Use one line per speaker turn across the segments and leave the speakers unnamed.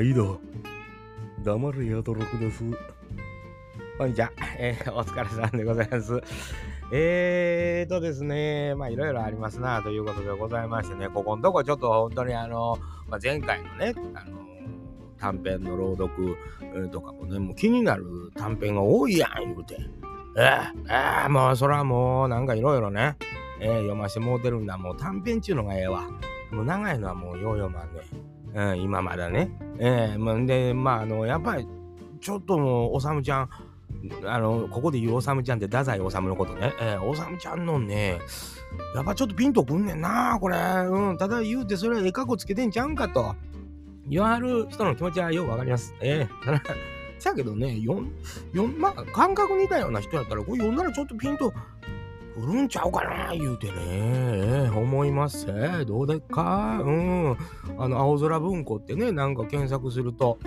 毎度。黙れやとろくです。こんにちは。えー、お疲れさんでございます。えーとですね、まあいろいろありますなということでございましてね、ここのとこちょっと本当にあの、まあ、前回のね、あの短編の朗読とかもね、もう気になる短編が多いやん言うて。えー、えー、もうそれはもうなんかいろいろね、えー、読ましてもうてるんだ。もう短編っちゅうのがええわ。もう長いのはもうよう読まんね。うん、今まだね。えー、まで、まあ、あの、やっぱり、ちょっともう、おさむちゃん、あの、ここで言うおさむちゃんって、太宰治のことね。えー、おさむちゃんのね、やっぱちょっとピンとくんねんな、これ。うん、ただ言うて、それはええかこつけてんちゃうんかと。言わはる人の気持ちはよくわかります。ええー、ただ、せやけどね、よん、よん、まあ、感覚似たような人やったら、これ読んだらちょっとピンと来るんちゃうかな言うてね、思います。えー、どうでっか？うん。あの青空文庫ってねなんか検索すると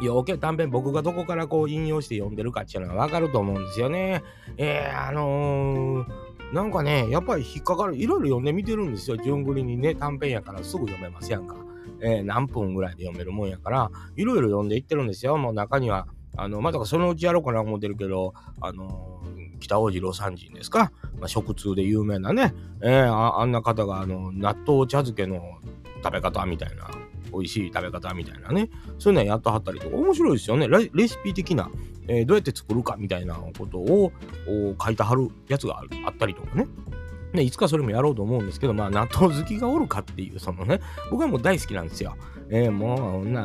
よけ短編僕がどこからこう引用して読んでるかっていうのはわかると思うんですよね。えー、あのー、なんかねやっぱり引っかかるいろいろ読んでみてるんですよ。順繰りにね短編やからすぐ読めますやんか。えー、何分ぐらいで読めるもんやからいろいろ読んでいってるんですよ。もう中にはあのまだかそのうちやろうかな思ってるけどあのー北大路魯山人ですか、まあ、食通で有名なね、えー、ああんな方があの納豆茶漬けの食べ方みたいな美味しい食べ方みたいなね。そういうのやってはったりとか面白いですよね。レシピ的な、えー、どうやって作るかみたいなことを書いてはるやつがあったりとかね。ね、いつかそれもやろうと思うんですけど、まあ、納豆好きがおるかっていう、そのね、僕はもう大好きなんですよ。えー、もう、な、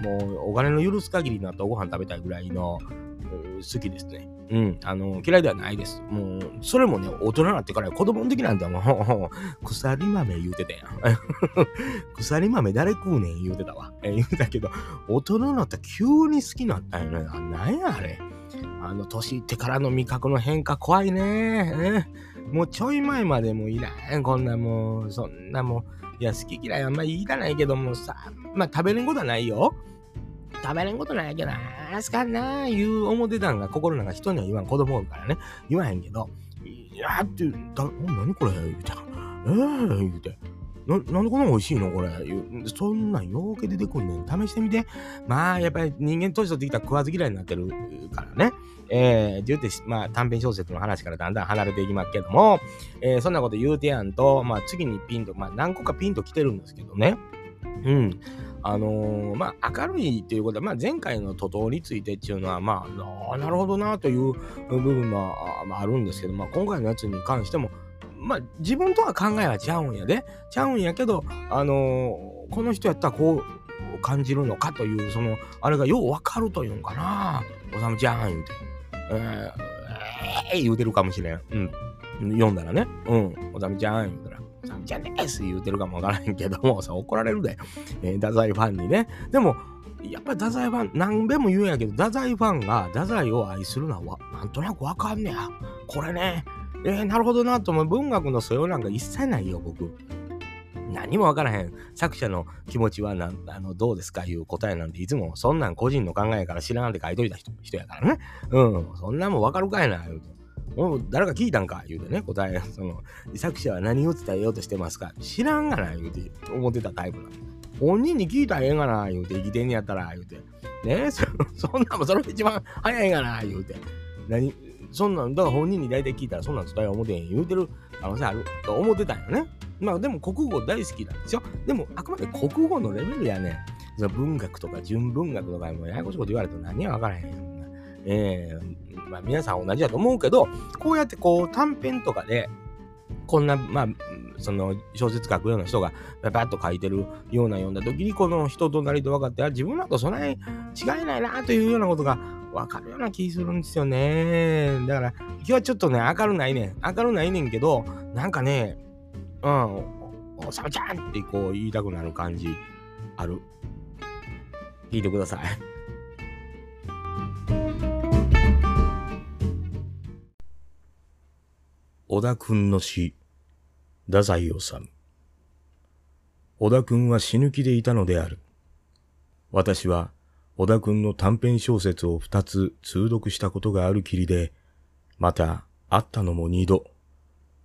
もう、お金の許す限り納豆ご飯食べたいぐらいの、好きですね。うん、あの、嫌いではないです。もう、それもね、大人になってから子供の時なんてもう、鎖豆言うてたやん。鎖豆誰食うねん言うてたわ。え言うたけど、大人になったら急に好きになったんやね。なんやあれ。あの、年いってからの味覚の変化怖いね。もうちょい前までもいらん。こんなもう、そんなもう、いや、好き嫌いあんまりいらないけどもさ、まあ食べれんことはないよ。食べれんことないけどな、すかんな、言う思ってたんが心なんか人には言わん子供おるからね、言わへんけど、いやって、だ、何これ言うて、ええー、言うて。な、なんでこんな美味しいのこれ。そんなんようけ出てくんねん。試してみて。まあ、やっぱり人間年取ってきたら食わず嫌いになってるからね。えー、言うて、まあ、短編小説の話からだんだん離れていきますけども、えー、そんなこと言うてやんと、まあ、次にピンと、まあ、何個かピンと来てるんですけどね。うん。あのー、まあ、明るいっていうことは、まあ、前回の徒党についてっていうのは、まあ、なるほどなという部分は、まあ、あるんですけど、まあ、今回のやつに関しても、まあ、自分とは考えはちゃうんやで。ちゃうんやけど、あのー、この人やったらこう感じるのかという、その、あれがようわかるというんかな。おさむちゃん言うて。えー、えー、言うてるかもしれん。うん。読んだらね。うん。おさむちゃん言うたら。さんちゃんです言うてるかもわからへんけども、さ、怒られるで。えー、太宰ファンにね。でも、やっぱり太宰ファン、何べも言うんやけど、太宰ファンが太宰を愛するのは、なんとなくわかんねや。これね、えー、なるほどなと思う。文学の素養なんか一切ないよ、僕。何もわからへん。作者の気持ちはなあのどうですかいう答えなんていつもそんなん個人の考えから知らんって書いといた人人やからね。うん。そんなんもわかるかいな、言うて。もう誰か聞いたんか？言うてね、答え、その、作者は何を伝えようとしてますか？知らんがな、言うて思ってたタイプなん本人に聞いたらええがな、言うて、生きてんやったら、言うて。ねそ そんなんもそれが一番早いがな、言うて。何そんなん、だから本人に大体聞いたらそんなん伝え思てへん言うてる可能性あると思ってたんよね。まあでも国語大好きなんですよ。でもあくまで国語のレベルやねその文学とか純文学とかもややこしいこと言われても何は分からへん。えー、まあ皆さん同じだと思うけど、こうやってこう短編とかで、こんな、まあ、その小説書くような人がパパッと書いてるような読んだ時にこの人となりと分かってあ自分らとそない違いないなというようなことが分かるような気するんですよね。だから今日はちょっとね明るないねん。明るないねんけどなんかねうんおさむちゃんってこう言いたくなる感じある。聞いてください。
小田君の死、太宰治。小田君は死ぬ気でいたのである。私は小田君の短編小説を二つ通読したことがあるきりで、また会ったのも二度。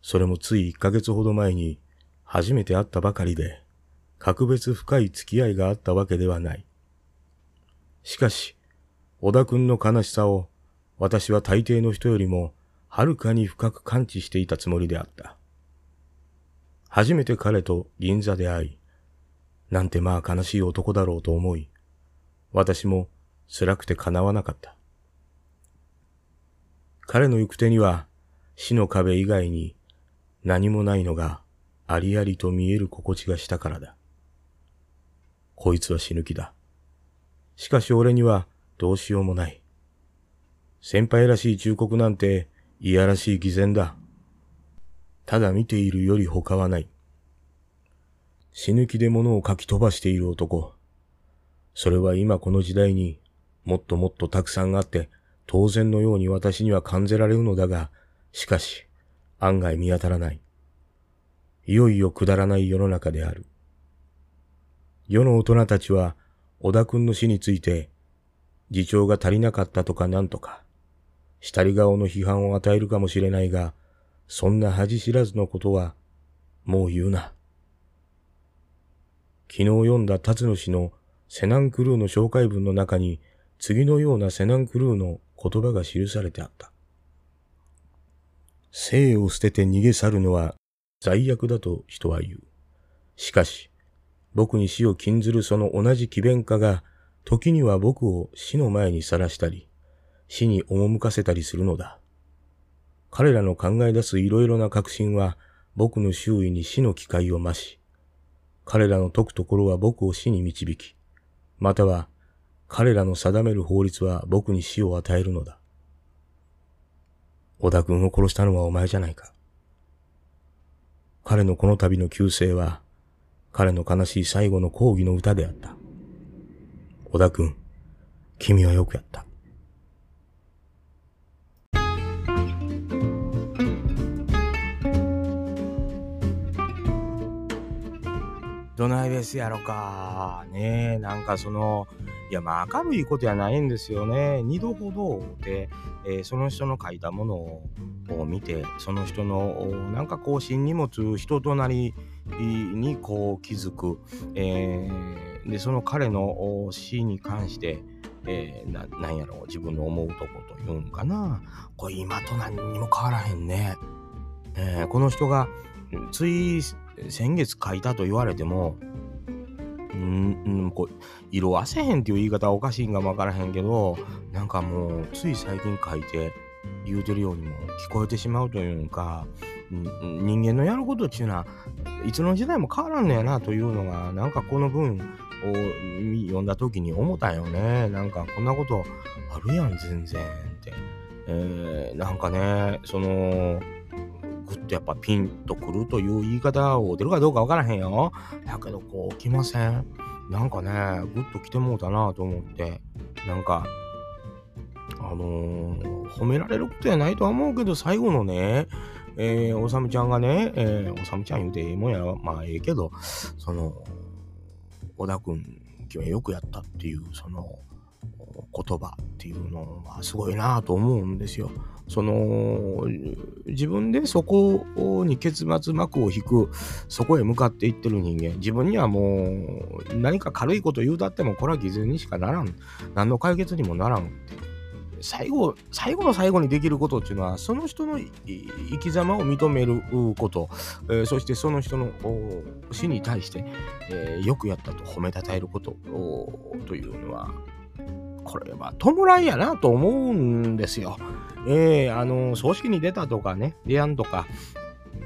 それもつい一ヶ月ほど前に初めて会ったばかりで、格別深い付き合いがあったわけではない。しかし、小田くんの悲しさを私は大抵の人よりもはるかに深く感知していたつもりであった。初めて彼と銀座で会い、なんてまあ悲しい男だろうと思い、私も辛くて叶わなかった。彼の行く手には死の壁以外に何もないのがありありと見える心地がしたからだ。こいつは死ぬ気だ。しかし俺にはどうしようもない。先輩らしい忠告なんていやらしい偽善だ。ただ見ているより他はない。死ぬ気で物を書き飛ばしている男。それは今この時代にもっともっとたくさんあって当然のように私には感じられるのだが、しかし案外見当たらない。いよいよくだらない世の中である。世の大人たちは小田君の死について、次長が足りなかったとかなんとか、下り顔の批判を与えるかもしれないが、そんな恥知らずのことは、もう言うな。昨日読んだ辰野氏のセナンクルーの紹介文の中に、次のようなセナンクルーの言葉が記されてあった。生を捨てて逃げ去るのは罪悪だと人は言う。しかし、僕に死を禁ずるその同じ奇弁家が、時には僕を死の前にさらしたり、死に赴かせたりするのだ。彼らの考え出すいろいろな確信は、僕の周囲に死の機会を増し、彼らの解くところは僕を死に導き、または彼らの定める法律は僕に死を与えるのだ。小田君を殺したのはお前じゃないか。彼のこの度の旧姓は、彼の悲しい最後の抗議の歌であった。小田君、君はよくやった。
どないですやろか。ねえ、なんかその、いや、まあ明るいことやないんですよね。二度ほどで、えー、その人の書いたものを見て、その人のなんかこう、心に持つ人となりにこう気づく。えー、で、その彼の死に関して、えー、ななんやろう、自分の思うとこというんかな。これ今と何にも変わらへんね。えー、この人が、つい先月書いたと言われても、うん、ん、こう、色あせへんっていう言い方はおかしいんかもわからへんけど、なんかもう、つい最近書いて言うてるようにも聞こえてしまうというか、人間のやることっていうのは、いつの時代も変わらんのやなというのが、なんかこの文を読んだ時に思ったよね。なんかこんなことあるやん、全然って。えー、なんかね、その、グッとやっぱピンとくるという言い方を出るかどうかわからへんよ。だけどこう来ません？なんかね、グッと来てもうたなと思って、なんか、あのー、褒められることやないとは思うけど、最後のね、えー、おさむちゃんがね、えー、おさむちゃん言うてええもんやまあええけど、その、小田くん、今日よくやったっていう、その、言葉っていうのはすごいなと思うんですよ。その自分でそこに結末幕を引くそこへ向かっていってる人間。自分にはもう何か軽いこと言うだってもこれは偽善にしかならん。何の解決にもならんって最後最後の最後にできることっていうのはその人の生き様を認めること、えー、そしてその人の死に対して、えー、よくやったと褒めたたえることというのはこれは弔いやなと思うんですよ。えー、あの、葬式に出たとかね、出やんとか、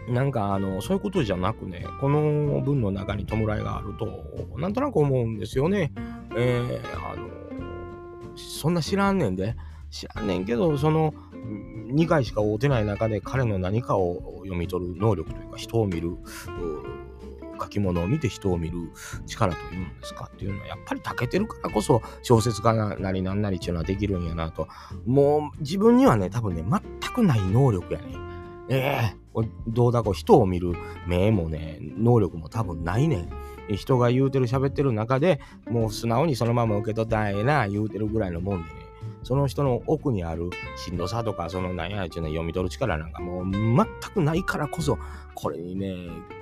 なんかあの、そういうことじゃなくね、この文の中に弔いがあると、なんとなく思うんですよね。えー、あの、そんな知らんねんで、知らんねんけど、その、2回しか会うてない中で彼の何かを読み取る能力というか、人を見る、書き物を見て人を見る力というんですかっていうのはやっぱり長けてるからこそ小説家なりなんなりっていうのはできるんやなと。もう自分にはね多分ね全くない能力やね。ええー、どうだこう人を見る目もね能力も多分ないね。ん人が言うてる喋ってる中でもう素直にそのまま受け取ったらええな言うてるぐらいのもんでね。その人の奥にあるしんどさとか、その何やっていうの読み取る力なんかもう全くないからこそ、これにね、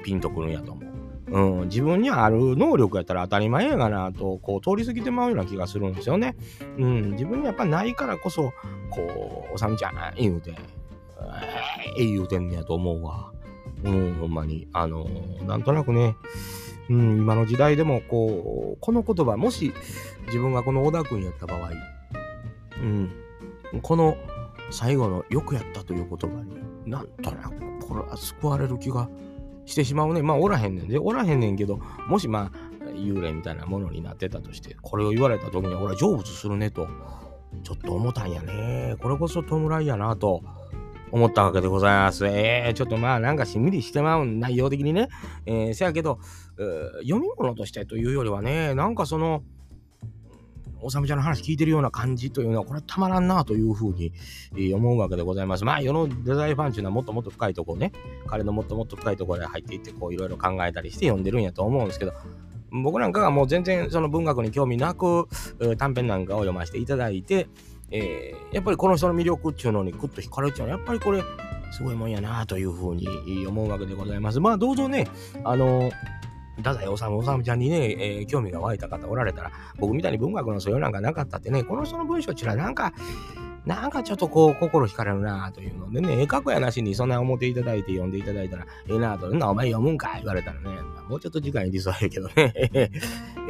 ピンとくるんやと思う。うん、自分にある能力やったら当たり前やがなと、こう通り過ぎてまうような気がするんですよね。うん、自分にやっぱないからこそ、こう、おさみちゃん、言うて、えー、言うてんねやと思うわ。うん、ほんまに。あの、なんとなくね、うん、今の時代でも、こう、この言葉、もし自分がこの小田君やった場合、うん、この最後のよくやったという言葉に、なんとなくこれは救われる気がしてしまうね。まあ、おらへんねんで、おらへんねんけど、もしまあ、幽霊みたいなものになってたとして、これを言われた時に、俺は成仏するねと、ちょっと思ったんやね。これこそ弔いやなと。思ったわけでございます。えー、ちょっとまあなんかしんみりしてまう内容的にね。えー、せやけど、読み物としてというよりはね、なんかその、おさむちゃんの話聞いてるような感じというのは、これたまらんなというふうに、思うわけでございます。まあ、世のデザインファンっていうのはもっともっと深いところね、彼のもっともっと深いところへ入っていって、こういろいろ考えたりして読んでるんやと思うんですけど、僕なんかがもう全然その文学に興味なく、短編なんかを読ませていただいて、えー、やっぱりこの人の魅力っていうのにグッと惹かれちゃうのはやっぱりこれすごいもんやなというふうに思うわけでございます。まあどうぞね、あのー太宰治、治ちゃんにね、えー、興味が湧いた方おられたら、僕みたいに文学の素養なんかなかったってね、この人の文章っていうのはなんか、なんかちょっとこう、心惹かれるなというのでね、ええかくやなしにそんな思っていただいて読んでいただいたら、ええなと、なお前読むんか言われたらね、まあ、もうちょっと時間いりそうやけどね、え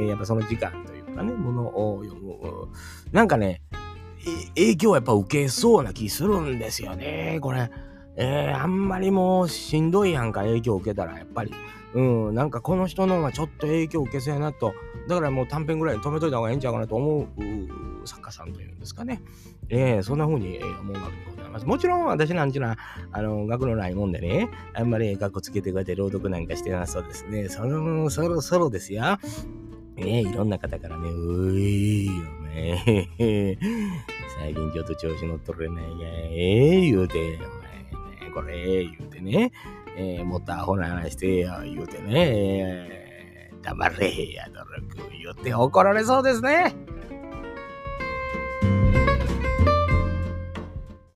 ー、やっぱその時間というかね、ものを読む。なんかね、影響はやっぱ受けそうな気するんですよね、これ。えー、あんまりもうしんどいやんか、影響を受けたら、やっぱり。うん、なんかこの人の方がちょっと影響を受けそうやなと。だからもう短編ぐらいに止めといた方がいいんちゃうかなと思う作家さんというんですかね。えー、そんな風に思うわけでございます。もちろん私なんちゅうのは、あの、学のないもんでね、あんまり学校つけてこうやって朗読なんかしてなそうですね。その、そろそろですよ。えー、いろんな方からね、うい、お前、最近ちょっと調子乗っとるねんや、ええー、言うて、これ、言うてね、えー、もっとアホな話してよ、言うてね、えー、黙れや、努力、言うて怒られそうですね。